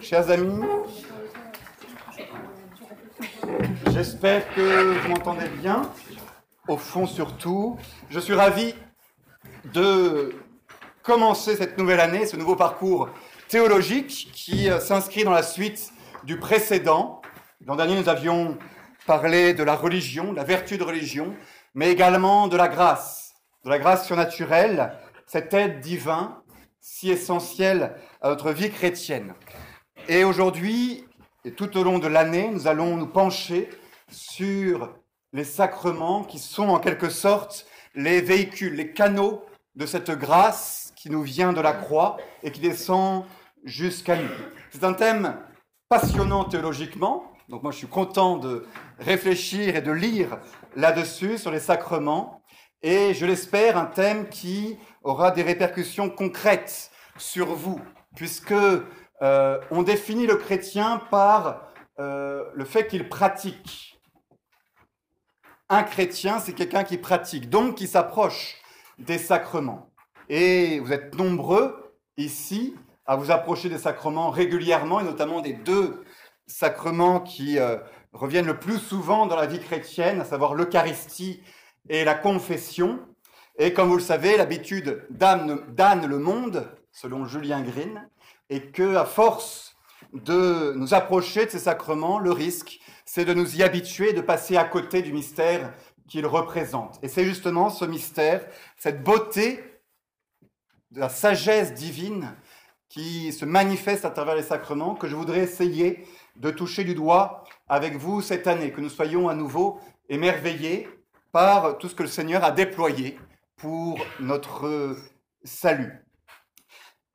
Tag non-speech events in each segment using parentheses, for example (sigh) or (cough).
Chers amis, j'espère que vous m'entendez bien. Au fond, surtout, je suis ravi de commencer cette nouvelle année, ce nouveau parcours théologique qui euh, s'inscrit dans la suite du précédent. L'an dernier, nous avions parlé de la religion, de la vertu de religion, mais également de la grâce, de la grâce surnaturelle, cette aide divine si essentielle à notre vie chrétienne. Et aujourd'hui, et tout au long de l'année, nous allons nous pencher sur les sacrements qui sont en quelque sorte les véhicules, les canaux de cette grâce qui nous vient de la croix et qui descend jusqu'à nous. C'est un thème passionnant théologiquement, donc moi je suis content de réfléchir et de lire là-dessus sur les sacrements, et je l'espère un thème qui aura des répercussions concrètes sur vous, puisque euh, on définit le chrétien par euh, le fait qu'il pratique. Un chrétien, c'est quelqu'un qui pratique, donc qui s'approche des sacrements. Et vous êtes nombreux ici à vous approcher des sacrements régulièrement, et notamment des deux sacrements qui euh, reviennent le plus souvent dans la vie chrétienne, à savoir l'Eucharistie et la confession. Et comme vous le savez, l'habitude damne le monde, selon Julien Green, et que à force de nous approcher de ces sacrements, le risque, c'est de nous y habituer, de passer à côté du mystère qu'ils représentent. Et c'est justement ce mystère, cette beauté de la sagesse divine qui se manifeste à travers les sacrements que je voudrais essayer de toucher du doigt avec vous cette année, que nous soyons à nouveau émerveillés par tout ce que le Seigneur a déployé pour notre salut.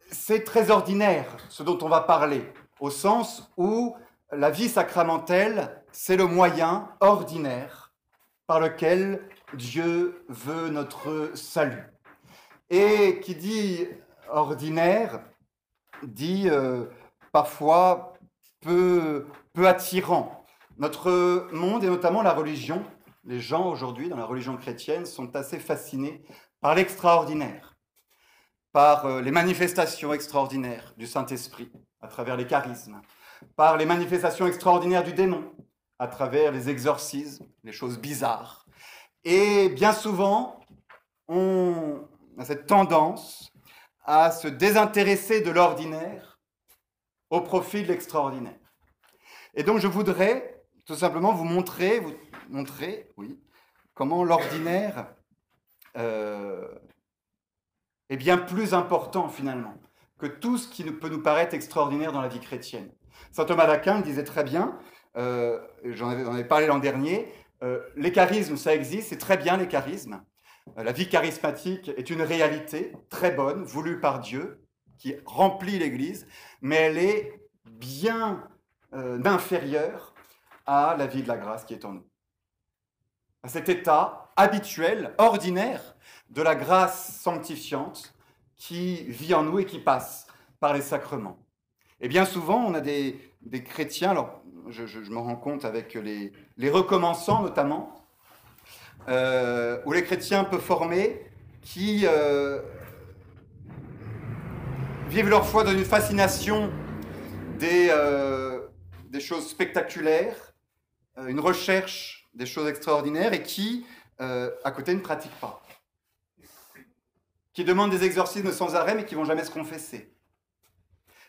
C'est très ordinaire ce dont on va parler, au sens où la vie sacramentelle, c'est le moyen ordinaire par lequel Dieu veut notre salut. Et qui dit ordinaire, dit euh, parfois peu, peu attirant. Notre monde et notamment la religion, les gens aujourd'hui dans la religion chrétienne sont assez fascinés par l'extraordinaire, par euh, les manifestations extraordinaires du Saint-Esprit à travers les charismes, par les manifestations extraordinaires du démon à travers les exorcismes, les choses bizarres. Et bien souvent, on a cette tendance à se désintéresser de l'ordinaire au profit de l'extraordinaire. Et donc je voudrais tout simplement vous montrer, vous montrer, oui, comment l'ordinaire euh, est bien plus important finalement que tout ce qui peut nous paraître extraordinaire dans la vie chrétienne. Saint Thomas d'Aquin disait très bien, euh, j'en avais, parlé l'an dernier, euh, les charismes, ça existe, c'est très bien les charismes, la vie charismatique est une réalité très bonne, voulue par Dieu, qui remplit l'Église, mais elle est bien inférieure à la vie de la grâce qui est en nous. À cet état habituel, ordinaire, de la grâce sanctifiante qui vit en nous et qui passe par les sacrements. Et bien souvent, on a des, chrétiens, alors je, me rends compte avec les, recommençants notamment, euh, où les chrétiens peuvent former, qui euh, vivent leur foi dans une fascination des, euh, des choses spectaculaires, une recherche des choses extraordinaires, et qui, à côté, ne pratiquent pas. Qui demandent des exorcismes sans arrêt, mais qui vont jamais se confesser.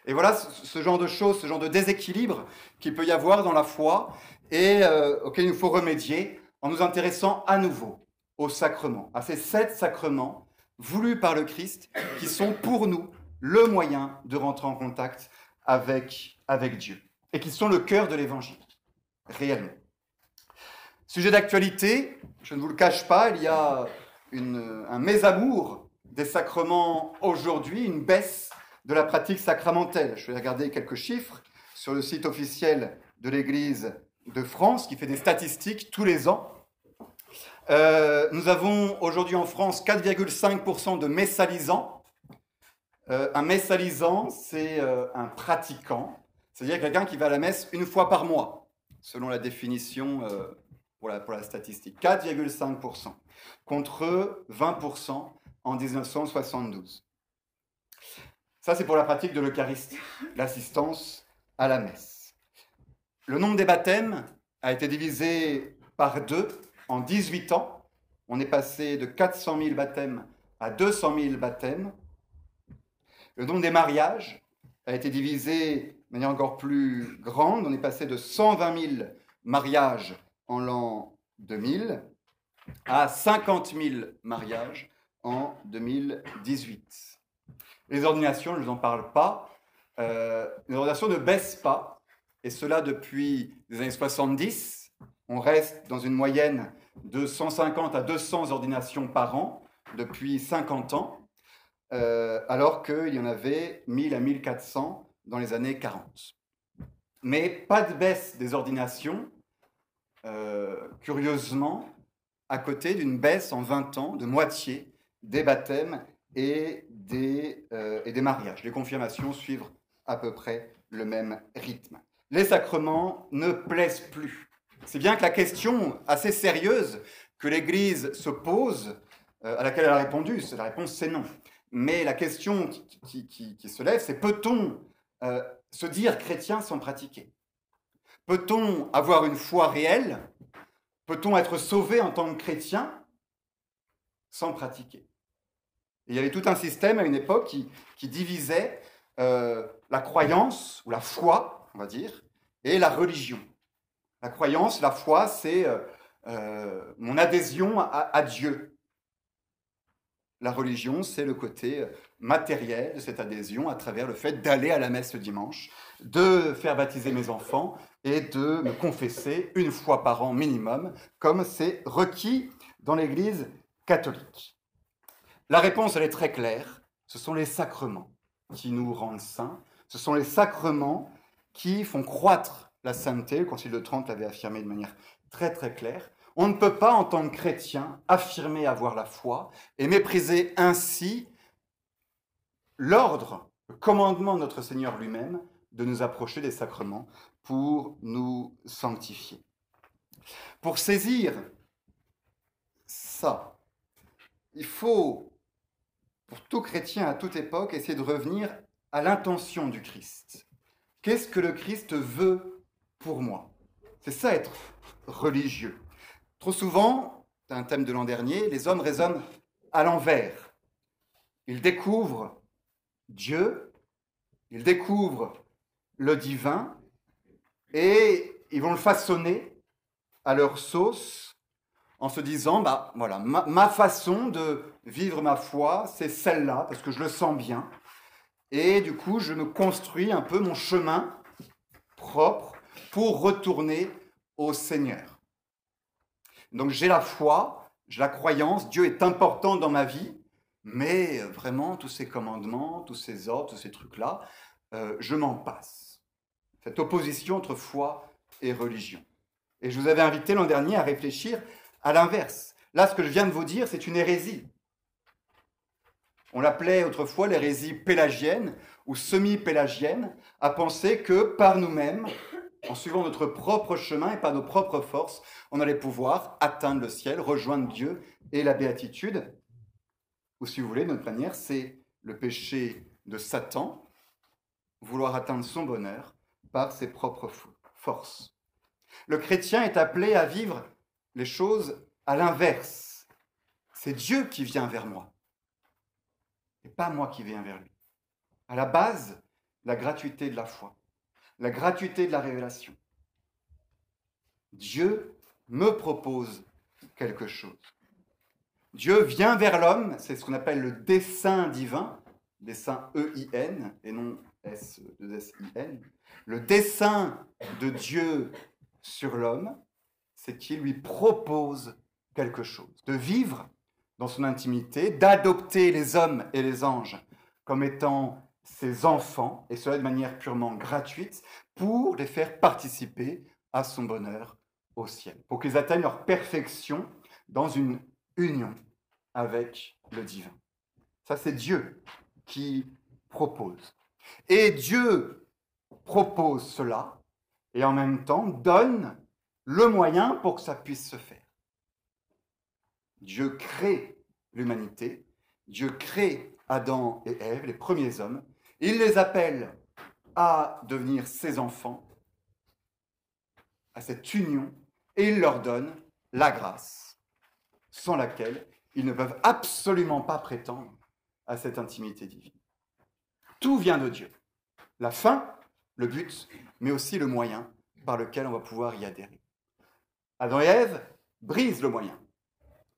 Et voilà ce genre de choses, ce genre de déséquilibre qu'il peut y avoir dans la foi et auquel il nous faut remédier en nous intéressant à nouveau aux sacrements, à ces sept sacrements voulus par le Christ qui sont pour nous le moyen de rentrer en contact avec, avec Dieu et qui sont le cœur de l'évangile, réellement. Sujet d'actualité, je ne vous le cache pas, il y a un mésamour des sacrements aujourd'hui, une baisse de la pratique sacramentelle. Je vais regarder quelques chiffres sur le site officiel de l'Église de France qui fait des statistiques tous les ans. Euh, nous avons aujourd'hui en France 4,5% de messalisants. Euh, un messalisant, c'est euh, un pratiquant, c'est-à-dire quelqu'un qui va à la messe une fois par mois, selon la définition pour la, pour la statistique. 4,5% contre 20% en 1972. Ça, c'est pour la pratique de l'Eucharistie, l'assistance à la messe. Le nombre des baptêmes a été divisé par deux en 18 ans. On est passé de 400 000 baptêmes à 200 000 baptêmes. Le nombre des mariages a été divisé de manière encore plus grande. On est passé de 120 000 mariages en l'an 2000 à 50 000 mariages en 2018. Les ordinations, je ne vous en parle pas. Euh, les ordinations ne baissent pas, et cela depuis les années 70. On reste dans une moyenne de 150 à 200 ordinations par an depuis 50 ans, euh, alors qu'il y en avait 1000 à 1400 dans les années 40. Mais pas de baisse des ordinations, euh, curieusement, à côté d'une baisse en 20 ans de moitié des baptêmes et des, euh, et des mariages. Les confirmations suivent à peu près le même rythme. Les sacrements ne plaisent plus. C'est bien que la question assez sérieuse que l'Église se pose, euh, à laquelle elle a répondu, la réponse c'est non. Mais la question qui, qui, se lève, c'est peut-on euh, se dire chrétien sans pratiquer Peut-on avoir une foi réelle? Peut-on être sauvé en tant que chrétien sans pratiquer? Il y avait tout un système à une époque qui, divisait euh, la croyance, ou la foi, on va dire, et la religion. La croyance, la foi, c'est euh, mon adhésion à, Dieu. La religion, c'est le côté matériel de cette adhésion à travers le fait d'aller à la messe le dimanche, de faire baptiser mes enfants et de me confesser une fois par an minimum, comme c'est requis dans l'Église catholique. La réponse, elle est très claire. Ce sont les sacrements qui nous rendent saints. Ce sont les sacrements qui font croître la sainteté. Le Concile de Trente l'avait affirmé de manière très très claire. On ne peut pas, en tant que chrétien, affirmer avoir la foi et mépriser ainsi l'ordre, le commandement de notre Seigneur lui-même de nous approcher des sacrements pour nous sanctifier. Pour saisir ça, il faut pour tout chrétien à toute époque, essayer de revenir à l'intention du Christ. Qu'est-ce que le Christ veut pour moi? C'est ça être religieux. Trop souvent, c'est un thème de l'an dernier, les hommes raisonnent à l'envers. Ils découvrent Dieu, ils découvrent le divin et ils vont le façonner à leur sauce en se disant, bah voilà, ma, façon de vivre ma foi, c'est celle-là, parce que je le sens bien. Et du coup, je me construis un peu mon chemin propre pour retourner au Seigneur. Donc j'ai la foi, j'ai la croyance, Dieu est important dans ma vie, mais vraiment, tous ces commandements, tous ces ordres, tous ces trucs-là, euh, je m'en passe. Cette opposition entre foi et religion. Et je vous avais invité l'an dernier à réfléchir à l'inverse. Là, ce que je viens de vous dire, c'est une hérésie. On l'appelait autrefois l'hérésie pélagienne ou semi-pélagienne, à penser que par nous-mêmes, en suivant notre propre chemin et par nos propres forces, on allait pouvoir atteindre le ciel, rejoindre Dieu et la béatitude. Ou si vous voulez, notre manière, c'est le péché de Satan, vouloir atteindre son bonheur par ses propres forces. Le chrétien est appelé à vivre les choses à l'inverse. C'est Dieu qui vient vers moi, et pas moi qui viens vers lui. À la base, la gratuité de la foi, la gratuité de la révélation. Dieu me propose quelque chose. Dieu vient vers l'homme, c'est ce qu'on appelle le dessein divin, dessein E-I-N et non S-2-S-I-N. Le dessein de Dieu sur l'homme, c'est qu'il lui propose quelque chose, de vivre dans son intimité, d'adopter les hommes et les anges comme étant ses enfants, et cela de manière purement gratuite, pour les faire participer à son bonheur au ciel, pour qu'ils atteignent leur perfection dans une union avec le divin. Ça, c'est Dieu qui propose. Et Dieu propose cela, et en même temps donne le moyen pour que ça puisse se faire. Dieu crée l'humanité, Dieu crée Adam et Ève, les premiers hommes, il les appelle à devenir ses enfants, à cette union, et il leur donne la grâce, sans laquelle ils ne peuvent absolument pas prétendre à cette intimité divine. Tout vient de Dieu. La fin, le but, mais aussi le moyen par lequel on va pouvoir y adhérer. Adam et Ève brisent le moyen,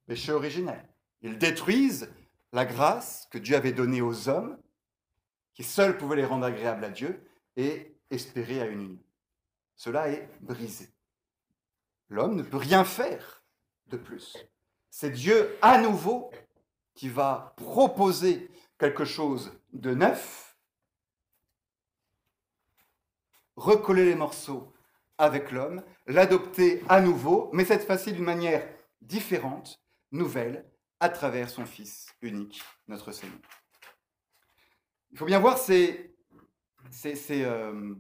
péché originel. Ils détruisent la grâce que Dieu avait donnée aux hommes, qui seuls pouvaient les rendre agréables à Dieu et espérer à une union. Cela est brisé. L'homme ne peut rien faire de plus. C'est Dieu à nouveau qui va proposer quelque chose de neuf, recoller les morceaux avec l'homme, l'adopter à nouveau, mais cette fois-ci d'une manière différente, nouvelle, à travers son Fils unique, notre Seigneur. Il faut bien voir, c'est euh,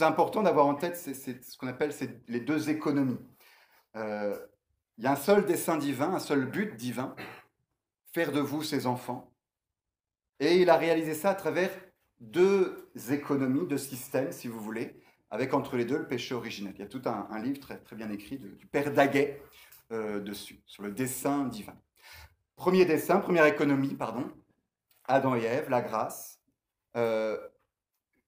important d'avoir en tête ce qu'on appelle les deux économies. Euh, il y a un seul dessein divin, un seul but divin, faire de vous ses enfants. Et il a réalisé ça à travers deux économies, deux systèmes, si vous voulez, avec entre les deux le péché originel. Il y a tout un, livre très, très bien écrit du père Daguet euh, dessus, sur le dessein divin. Premier dessin, première économie, pardon, Adam et Ève, la grâce, euh,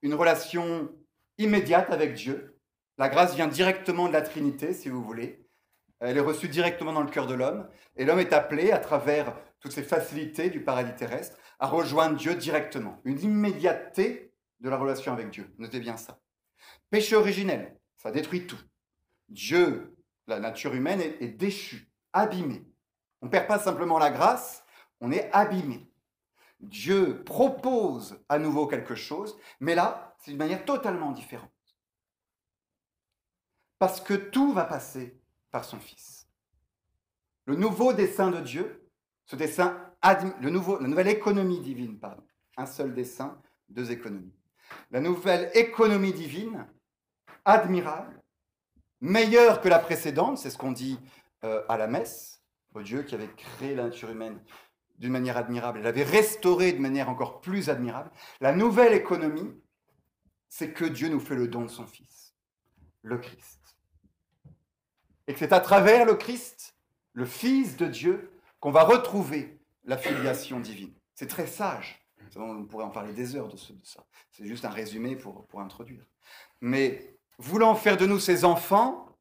une relation immédiate avec Dieu. La grâce vient directement de la Trinité, si vous voulez. Elle est reçue directement dans le cœur de l'homme. Et l'homme est appelé, à travers toutes ces facilités du paradis terrestre, à rejoindre Dieu directement. Une immédiateté de la relation avec Dieu. Notez bien ça. Péché originel, ça détruit tout. Dieu, la nature humaine, est, est déchue, abîmée. On ne perd pas simplement la grâce, on est abîmé. Dieu propose à nouveau quelque chose, mais là, c'est d'une manière totalement différente. Parce que tout va passer par son Fils. Le nouveau dessein de Dieu, ce dessein, le nouveau, la nouvelle économie divine, pardon, un seul dessein, deux économies. La nouvelle économie divine, admirable, meilleure que la précédente, c'est ce qu'on dit euh, à la messe, au Dieu qui avait créé la nature humaine d'une manière admirable, elle avait restauré de manière encore plus admirable. La nouvelle économie, c'est que Dieu nous fait le don de son Fils, le Christ. Et que c'est à travers le Christ, le Fils de Dieu, qu'on va retrouver la filiation divine. C'est très sage. On pourrait en parler des heures de, ça. C'est juste un résumé pour, pour introduire. Mais voulant faire de nous ses enfants,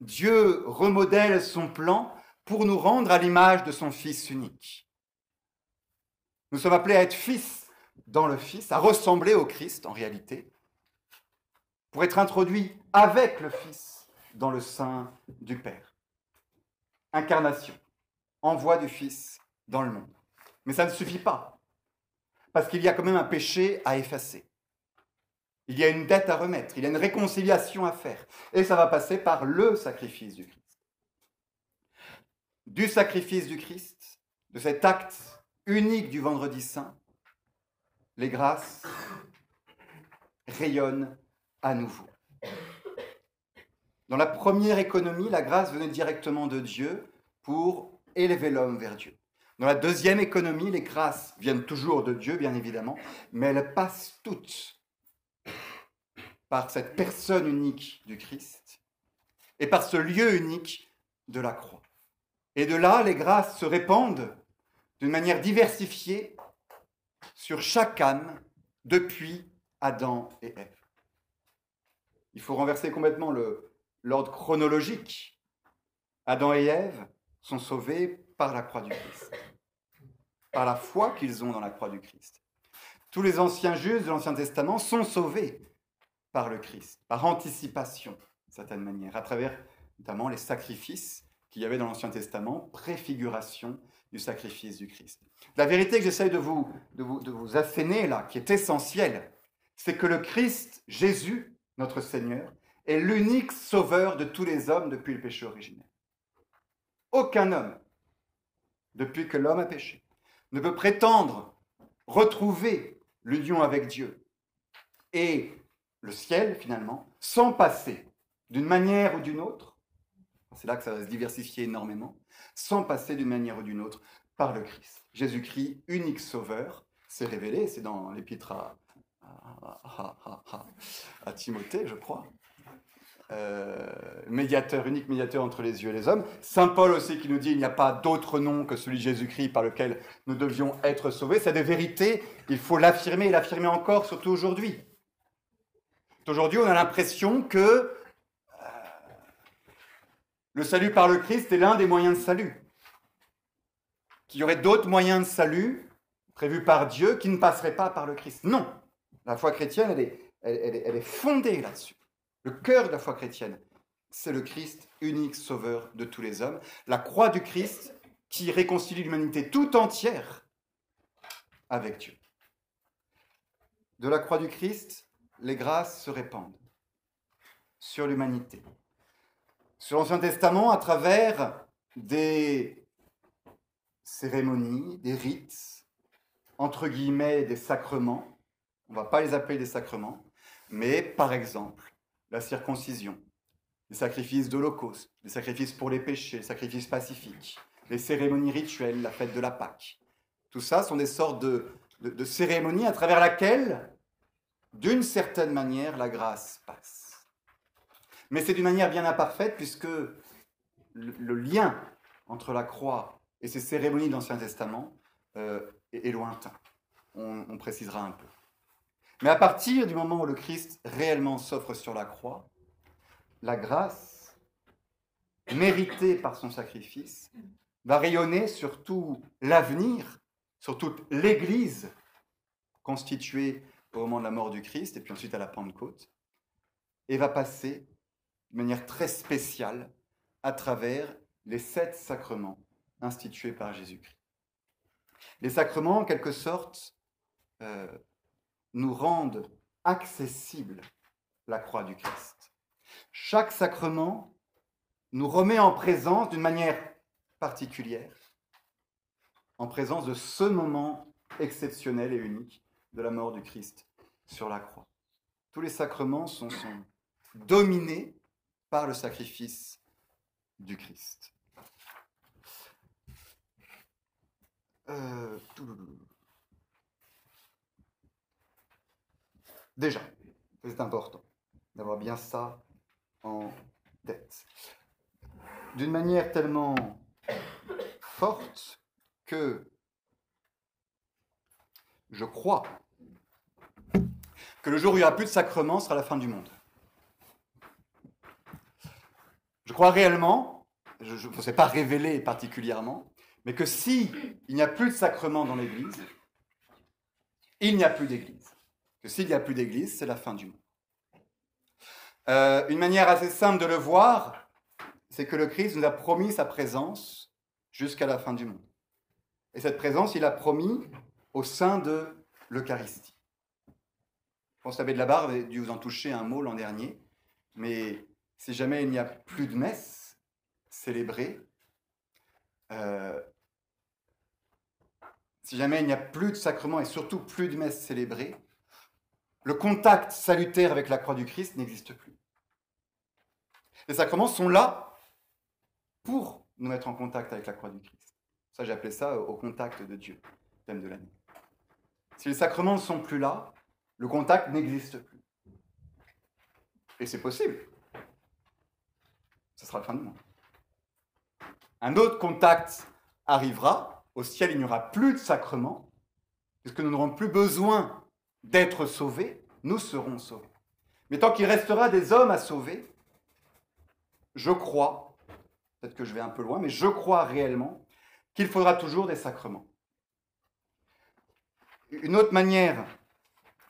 Dieu remodèle son plan pour nous rendre à l'image de son Fils unique. Nous sommes appelés à être fils dans le Fils, à ressembler au Christ en réalité, pour être introduits avec le Fils dans le sein du Père. Incarnation, envoi du Fils dans le monde. Mais ça ne suffit pas, parce qu'il y a quand même un péché à effacer. Il y a une dette à remettre, il y a une réconciliation à faire. Et ça va passer par le sacrifice du Christ du sacrifice du Christ, de cet acte unique du vendredi saint, les grâces rayonnent à nouveau. Dans la première économie, la grâce venait directement de Dieu pour élever l'homme vers Dieu. Dans la deuxième économie, les grâces viennent toujours de Dieu, bien évidemment, mais elles passent toutes par cette personne unique du Christ et par ce lieu unique de la croix. Et de là, les grâces se répandent d'une manière diversifiée sur chaque âme depuis Adam et Ève. Il faut renverser complètement l'ordre chronologique. Adam et Ève sont sauvés par la croix du Christ, par la foi qu'ils ont dans la croix du Christ. Tous les anciens justes de l'Ancien Testament sont sauvés par le Christ, par anticipation, d'une certaine manière, à travers notamment les sacrifices qu'il y avait dans l'Ancien Testament, préfiguration du sacrifice du Christ. La vérité que vous, de, vous, de vous asséner là, qui est essentielle, c'est que le Christ, Jésus, notre Seigneur, est l'unique sauveur de tous les hommes depuis le péché originel. Aucun homme, depuis que l'homme a péché, ne peut prétendre retrouver l'union avec Dieu et le ciel, finalement, sans passer d'une manière ou d'une autre, c'est là que ça va se diversifier énormément, sans passer d'une manière ou d'une autre par le Christ. Jésus-Christ, unique sauveur, s'est révélé, c'est dans l'épître à, à, Timothée, je crois. Euh, médiateur, unique médiateur entre les yeux et les hommes. Saint Paul aussi qui nous dit il n'y a pas d'autre nom que celui Jésus-Christ par lequel nous devions être sauvés. C'est des vérités, il faut l'affirmer et l'affirmer encore, surtout aujourd'hui. Aujourd'hui, on a l'impression que le salut par le Christ est l'un des moyens de salut. Qu'il y aurait d'autres moyens de salut prévus par Dieu qui ne passeraient pas par le Christ. Non, la foi chrétienne, elle est, fondée là-dessus. Le cœur de la foi chrétienne, c'est le Christ, unique sauveur de tous les hommes. La croix du Christ qui réconcilie l'humanité tout entière avec Dieu. De la croix du Christ, les grâces se répandent sur l'humanité. Sur l'Ancien Testament, à travers des cérémonies, des rites, entre guillemets des sacrements, on ne va pas les appeler des sacrements, mais par exemple la circoncision, les sacrifices d'Holocauste, les sacrifices pour les péchés, les sacrifices pacifiques, les cérémonies rituelles, la fête de la Pâque. Tout ça sont des sortes de, cérémonies à travers laquelle, d'une certaine manière, la grâce passe. Mais c'est d'une manière bien imparfaite puisque le, lien entre la croix et ces cérémonies de l'Ancien Testament euh, est, lointain. on précisera un peu. Mais à partir du moment où le Christ réellement s'offre sur la croix, la grâce, méritée par son sacrifice, va rayonner sur tout l'avenir, sur toute l'Église constituée au moment de la mort du Christ et puis ensuite à la Pentecôte, et va passer de manière très spéciale à travers les sept sacrements institués par Jésus-Christ. Les sacrements, en quelque sorte, euh, nous rendent accessible la croix du Christ. Chaque sacrement nous remet en présence d'une manière particulière, en présence de ce moment exceptionnel et unique de la mort du Christ sur la croix. Tous les sacrements sont, dominés par le sacrifice du Christ. Euh, Déjà, c'est important d'avoir bien ça en tête. D'une manière tellement forte que je crois que le jour où il n'y aura plus de sacrement sera la fin du monde. Je crois réellement, je ne sais pas révéler particulièrement, mais que si il n'y a plus de sacrement dans l'Église, il n'y a plus d'Église que s'il n'y a plus d'Église, c'est la fin du monde. Euh, une manière assez simple de le voir, c'est que le Christ nous a promis sa présence jusqu'à la fin du monde. Et cette présence, il a promis au sein de l'Eucharistie. Je pense que l'abbé de la Barre a dû vous en toucher un mot l'an dernier, mais si jamais il n'y a plus de messe célébrée, euh, si jamais il n'y a plus de sacrement et surtout plus de messe célébrée, le contact salutaire avec la croix du Christ n'existe plus. Les sacrements sont là pour nous mettre en contact avec la croix du Christ. Ça, j'ai appelé ça au contact de Dieu, thème de l'année. Si les sacrements ne sont plus là, le contact n'existe plus. Et c'est possible. Ce sera la fin du monde. Un autre contact arrivera. Au ciel, il n'y aura plus de sacrements, puisque nous n'aurons plus besoin d'être sauvés, nous serons sauvés. Mais tant qu'il restera des hommes à sauver, je crois, peut-être que je vais un peu loin, mais je crois réellement qu'il faudra toujours des sacrements. Une autre manière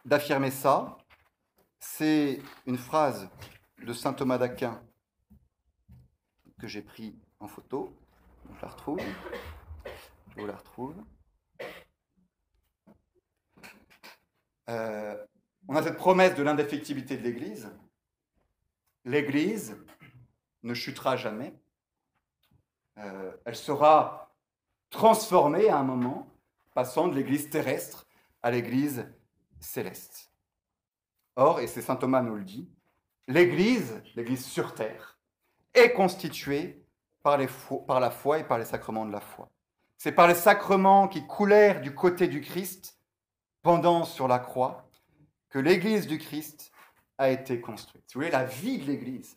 d'affirmer ça, c'est une phrase de saint Thomas d'Aquin que j'ai pris en photo. Je la retrouve. Je la retrouve. Euh, on a cette promesse de l'indéfectibilité de l'Église. L'Église ne chutera jamais. Euh, elle sera transformée à un moment, passant de l'Église terrestre à l'Église céleste. Or, et c'est Saint Thomas nous le dit, l'Église, l'Église sur terre, est constituée par, la foi et par les sacrements de la foi. C'est par les sacrements qui coulèrent du côté du Christ pendant sur la croix que l'Église du Christ a été construite. Si vous voulez, la vie de l'Église,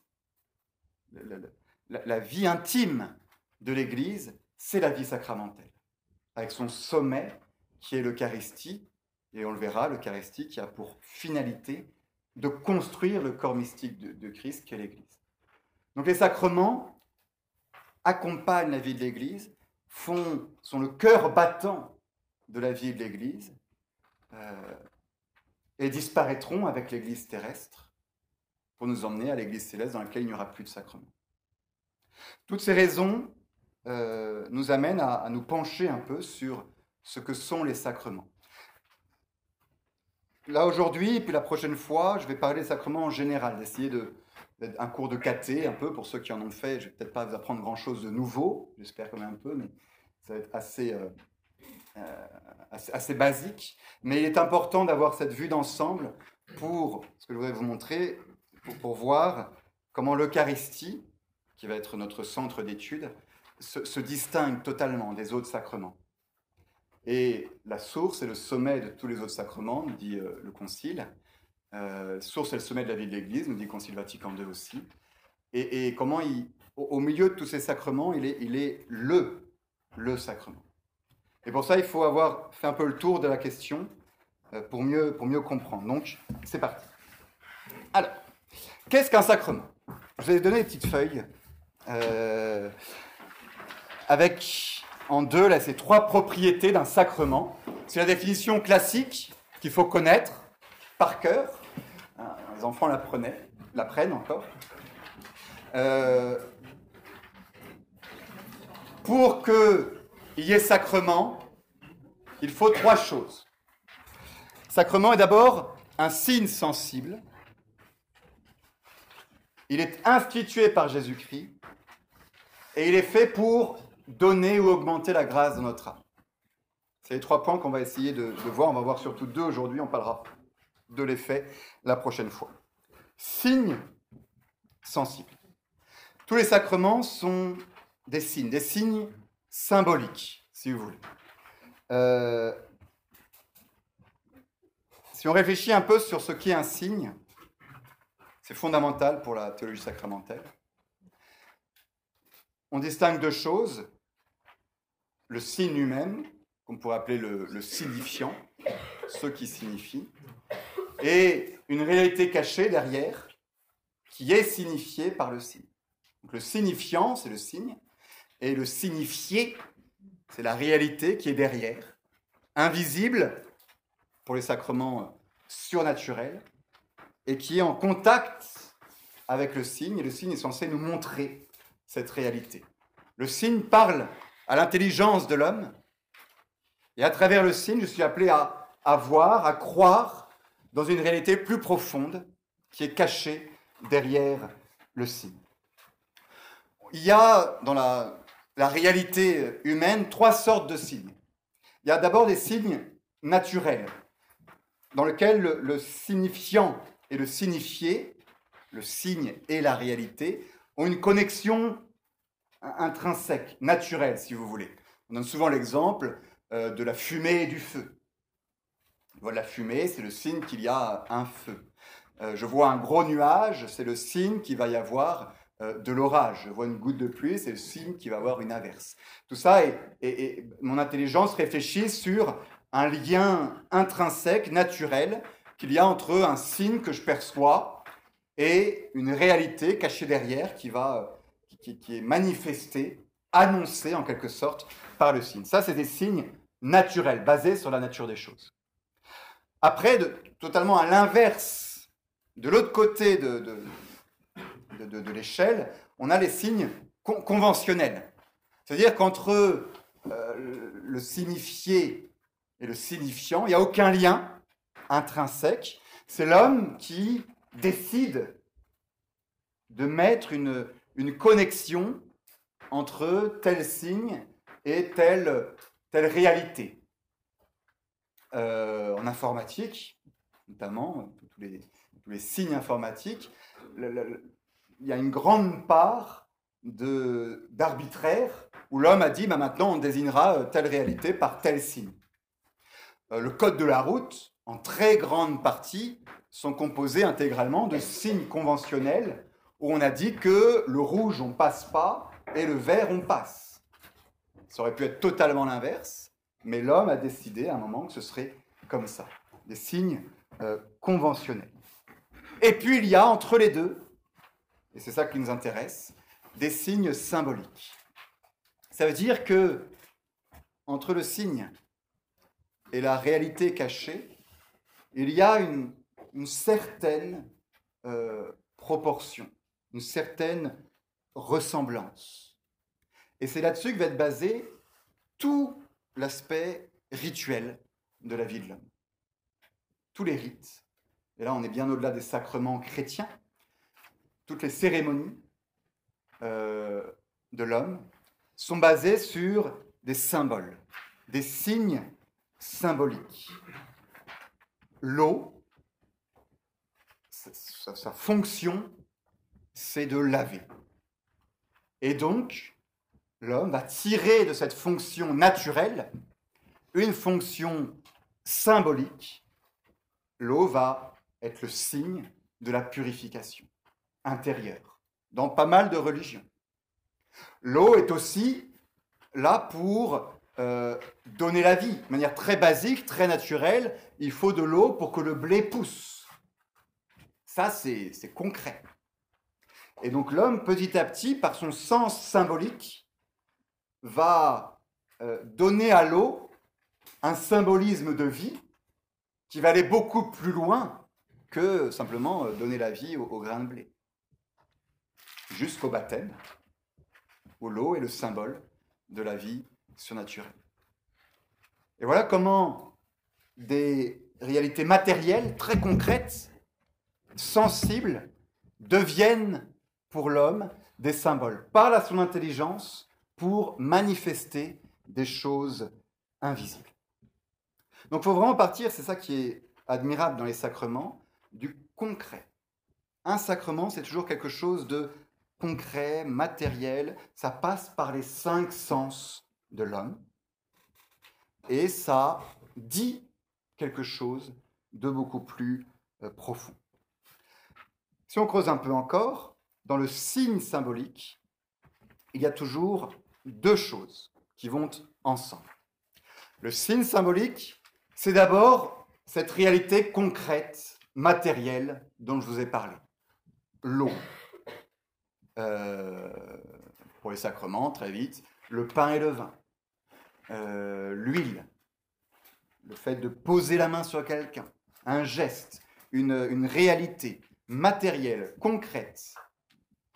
la, vie intime de l'Église, c'est la vie sacramentelle, avec son sommet qui est l'Eucharistie, et on le verra, l'Eucharistie qui a pour finalité de construire le corps mystique de, de Christ qu'est l'Église. Donc les sacrements accompagnent la vie de l'Église, sont le cœur battant de la vie de l'Église, euh, et disparaîtront avec l'Église terrestre pour nous emmener à l'Église céleste dans laquelle il n'y aura plus de sacrement. Toutes ces raisons euh, nous amènent à, nous pencher un peu sur ce que sont les sacrements. Là aujourd'hui, puis la prochaine fois, je vais parler des sacrements en général, d'essayer de, un cours de caté un peu pour ceux qui en ont fait. Je vais peut-être pas vous apprendre grand chose de nouveau, j'espère quand même un peu, mais ça va être assez, euh, euh, assez, basique. Mais il est important d'avoir cette vue d'ensemble pour ce que je voudrais vous montrer, pour, voir comment l'Eucharistie, qui va être notre centre d'étude, se, distingue totalement des autres sacrements. Et la source et le sommet de tous les autres sacrements, dit euh, le Concile. Euh, source et le sommet de la vie de l'Église, nous dit le Concile Vatican II aussi. Et, comment, au, milieu de tous ces sacrements, il est, le, sacrement. Et pour ça, il faut avoir fait un peu le tour de la question euh, pour mieux, pour mieux comprendre. Donc, c'est parti. Alors, qu'est-ce qu'un sacrement? Je vais vous donner des petites feuilles euh, avec en deux là, ces trois propriétés d'un sacrement. C'est la définition classique qu'il faut connaître par cœur. Les enfants l'apprennent encore. Euh, pour que il y ait sacrement, il faut trois choses. Sacrement est d'abord un signe sensible. Il est institué par Jésus-Christ et il est fait pour donner ou augmenter la grâce de notre âme. C'est les trois points qu'on va essayer de, voir. On va voir surtout deux aujourd'hui. On parlera de l'effet la prochaine fois. Signe sensible. Tous les sacrements sont des signes, des signes symbolique, si vous voulez. Euh, si on réfléchit un peu sur ce qu'est un signe, c'est fondamental pour la théologie sacramentelle. On distingue deux choses. Le signe lui-même, qu'on pourrait appeler le, signifiant, ce qui signifie, et une réalité cachée derrière, qui est signifiée par le signe. Donc le signifiant, c'est le signe, et le signifié, c'est la réalité qui est derrière, invisible pour les sacrements surnaturels, et qui est en contact avec le signe, et le signe est censé nous montrer cette réalité. Le signe parle à l'intelligence de l'homme, et à travers le signe, je suis appelé à, à voir, à croire dans une réalité plus profonde qui est cachée derrière le signe. Il y a dans la réalité humaine trois sortes de signes. Il y a d'abord des signes naturels, dans lesquels le, signifiant et le signifié, le signe et la réalité, ont une connexion intrinsèque, naturelle, si vous voulez. On donne souvent l'exemple euh, de la fumée et du feu. La fumée, c'est le signe qu'il y a un feu. Euh, je vois un gros nuage, c'est le signe qu'il va y avoir euh, de l'orage. Je vois une goutte de pluie, c'est le signe qu'il va y avoir une averse. Tout ça, et, mon intelligence réfléchit sur un lien intrinsèque, naturel, qu'il y a entre un signe que je perçois et une réalité cachée derrière qui, va, qui, est manifestée, annoncée en quelque sorte par le signe. Ça, c'est des signes naturels, basés sur la nature des choses. Après, de, totalement à l'inverse, de l'autre côté de, de, l'échelle, on a les signes conventionnels. C'est-à-dire qu'entre euh, le signifié et le signifiant, il n'y a aucun lien intrinsèque. C'est l'homme qui décide de mettre une, une connexion entre tel signe et telle, telle réalité. Euh, en informatique, notamment, tous les, tous les signes informatiques, il y a une grande part d'arbitraire où l'homme a dit bah, maintenant on désignera euh, telle réalité par tel signe. Euh, le code de la route, en très grande partie, sont composés intégralement de signes conventionnels où on a dit que le rouge on passe pas et le vert on passe. Ça aurait pu être totalement l'inverse, mais l'homme a décidé à un moment que ce serait comme ça, des signes euh, conventionnels. Et puis il y a entre les deux, et c'est ça qui nous intéresse, des signes symboliques. Ça veut dire que entre le signe et la réalité cachée, il y a une, certaine euh, proportion, une certaine ressemblance. Et c'est là-dessus que va être basé tout l'aspect rituel de la vie de l'homme. Tous les rites, et là on est bien au-delà des sacrements chrétiens, toutes les cérémonies euh, de l'homme sont basées sur des symboles, des signes symboliques. L'eau, sa fonction, c'est de laver. Et donc, l'homme va tirer de cette fonction naturelle une fonction symbolique. L'eau va être le signe de la purification intérieure dans pas mal de religions. L'eau est aussi là pour euh, donner la vie. De manière très basique, très naturelle, il faut de l'eau pour que le blé pousse. Ça, c'est concret. Et donc l'homme, petit à petit, par son sens symbolique, va euh, donner à l'eau un symbolisme de vie qui va aller beaucoup plus loin que simplement euh, donner la vie au grain de blé. Jusqu'au baptême, où l'eau est le symbole de la vie surnaturelle. Et voilà comment des réalités matérielles très concrètes, sensibles, deviennent pour l'homme des symboles, parlent à son intelligence pour manifester des choses invisibles. Donc il faut vraiment partir, c'est ça qui est admirable dans les sacrements, du concret. Un sacrement, c'est toujours quelque chose de concret, matériel, ça passe par les cinq sens de l'homme et ça dit quelque chose de beaucoup plus euh, profond. Si on creuse un peu encore, dans le signe symbolique, il y a toujours deux choses qui vont ensemble. Le signe symbolique, c'est d'abord cette réalité concrète, matérielle dont je vous ai parlé. L'eau. Euh, pour les sacrements, très vite, le pain et le vin, euh, l'huile, le fait de poser la main sur quelqu'un, un geste, une, une réalité matérielle, concrète,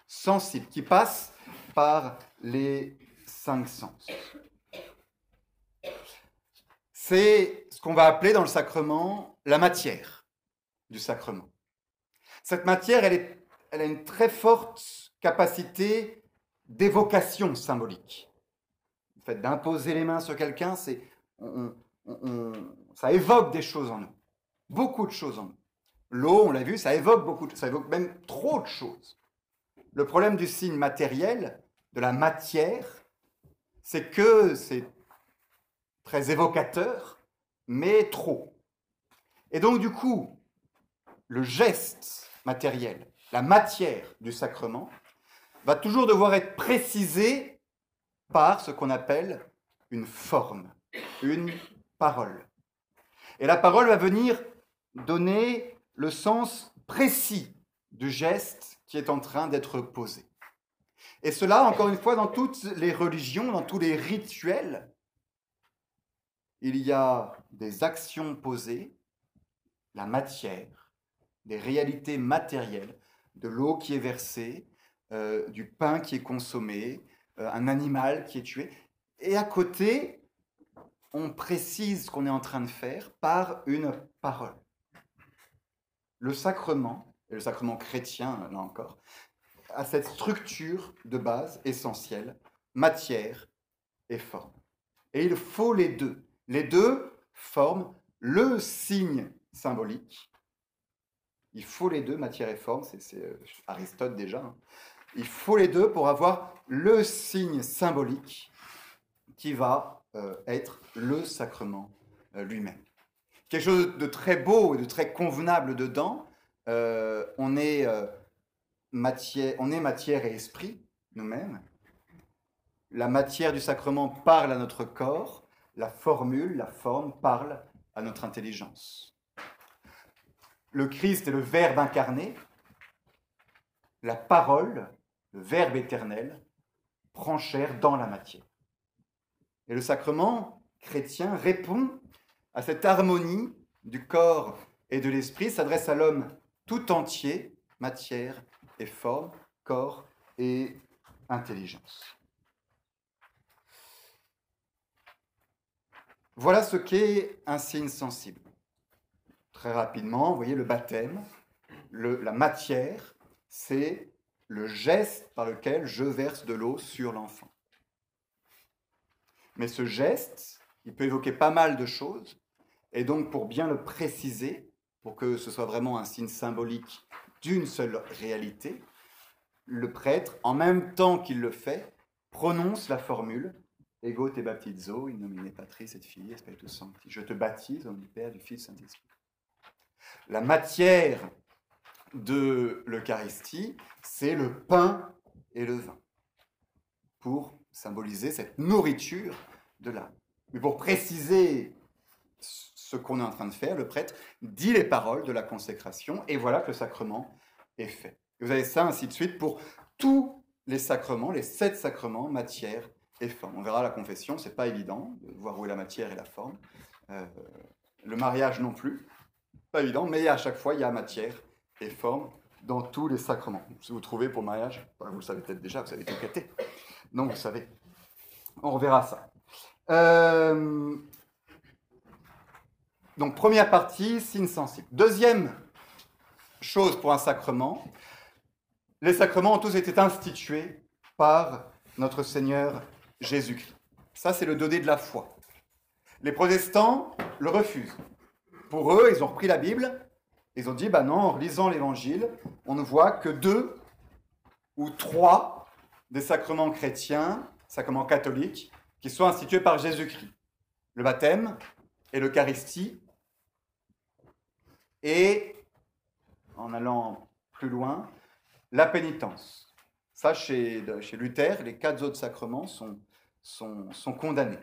sensible, qui passe par les sens. C'est ce qu'on va appeler dans le sacrement la matière du sacrement. Cette matière, elle, a une très forte capacité d'évocation symbolique. Le fait d'imposer les mains sur quelqu'un, ça évoque des choses en nous. Beaucoup de choses en nous. L'eau, on l'a vu, ça évoque beaucoup, ça évoque même trop de choses. Le problème du signe matériel, de la matière, c'est que c'est très évocateur, mais trop. Et donc, du coup, le geste matériel, la matière du sacrement, va toujours devoir être précisé par ce qu'on appelle une forme, une parole. Et la parole va venir donner le sens précis du geste qui est en train d'être posé. Et cela, encore une fois, dans toutes les religions, dans tous les rituels, il y a des actions posées, la matière, des réalités matérielles, de l'eau qui est versée, euh, du pain qui est consommé, euh, un animal qui est tué. Et à côté, on précise ce qu'on est en train de faire par une parole. Le sacrement, et le sacrement chrétien, là encore, a cette structure de base essentielle, matière et forme. Et il faut les deux. Les deux forment le signe symbolique. Il faut les deux, matière et forme, c'est euh, Aristote déjà. Hein. Il faut les deux pour avoir le signe symbolique qui va euh, être le sacrement euh, lui-même. Quelque chose de très beau et de très convenable dedans. on, est, on est matière et esprit, nous-mêmes. La matière du sacrement parle à notre corps, la formule, la forme parle à notre intelligence. Le Christ est le Verbe incarné, la parole, le Verbe éternel, prend chair dans la matière. Et le sacrement chrétien répond à cette harmonie du corps et de l'esprit, s'adresse à l'homme tout entier, matière et forme, corps et intelligence. Voilà ce qu'est un signe sensible. Très rapidement, vous voyez le baptême, la matière, c'est le geste par lequel je verse de l'eau sur l'enfant. Mais ce geste, il peut évoquer pas mal de choses, et donc pour bien le préciser, pour que ce soit vraiment un signe symbolique d'une seule réalité, le prêtre, en même temps qu'il le fait, prononce la formule Ego te baptizo, in nomine Patris et Filii Spiritus Sancti. Je te baptise au nom du Père, du Fils, Saint-Esprit. La matière de l'Eucharistie, c'est le pain et le vin, pour symboliser cette nourriture de l'âme. Mais pour préciser ce qu'on est en train de faire, le prêtre dit les paroles de la consécration, et voilà que le sacrement est fait. vous avez ça ainsi de suite pour tous les sacrements, les sept sacrements, matière, et forme. On verra la confession, c'est pas évident de voir où est la matière et la forme. Euh, le mariage non plus, pas évident, mais à chaque fois, il y a matière et forme dans tous les sacrements. Si vous trouvez pour mariage, bah, vous le savez peut-être déjà, vous avez tout prêté. Donc, vous savez. On reverra ça. Euh, donc, première partie, signe sensible. Deuxième chose pour un sacrement, les sacrements ont tous été institués par notre Seigneur Jésus-Christ. Ça, c'est le donné de la foi. Les protestants le refusent. Pour eux, ils ont repris la Bible, ils ont dit, bah non, en lisant l'Évangile, on ne voit que deux ou trois des sacrements chrétiens, sacrements catholiques, qui sont institués par Jésus-Christ. Le baptême et l'Eucharistie. Et, en allant plus loin, la pénitence. Ça, chez, Luther, les quatre autres sacrements sont sont, condamnés,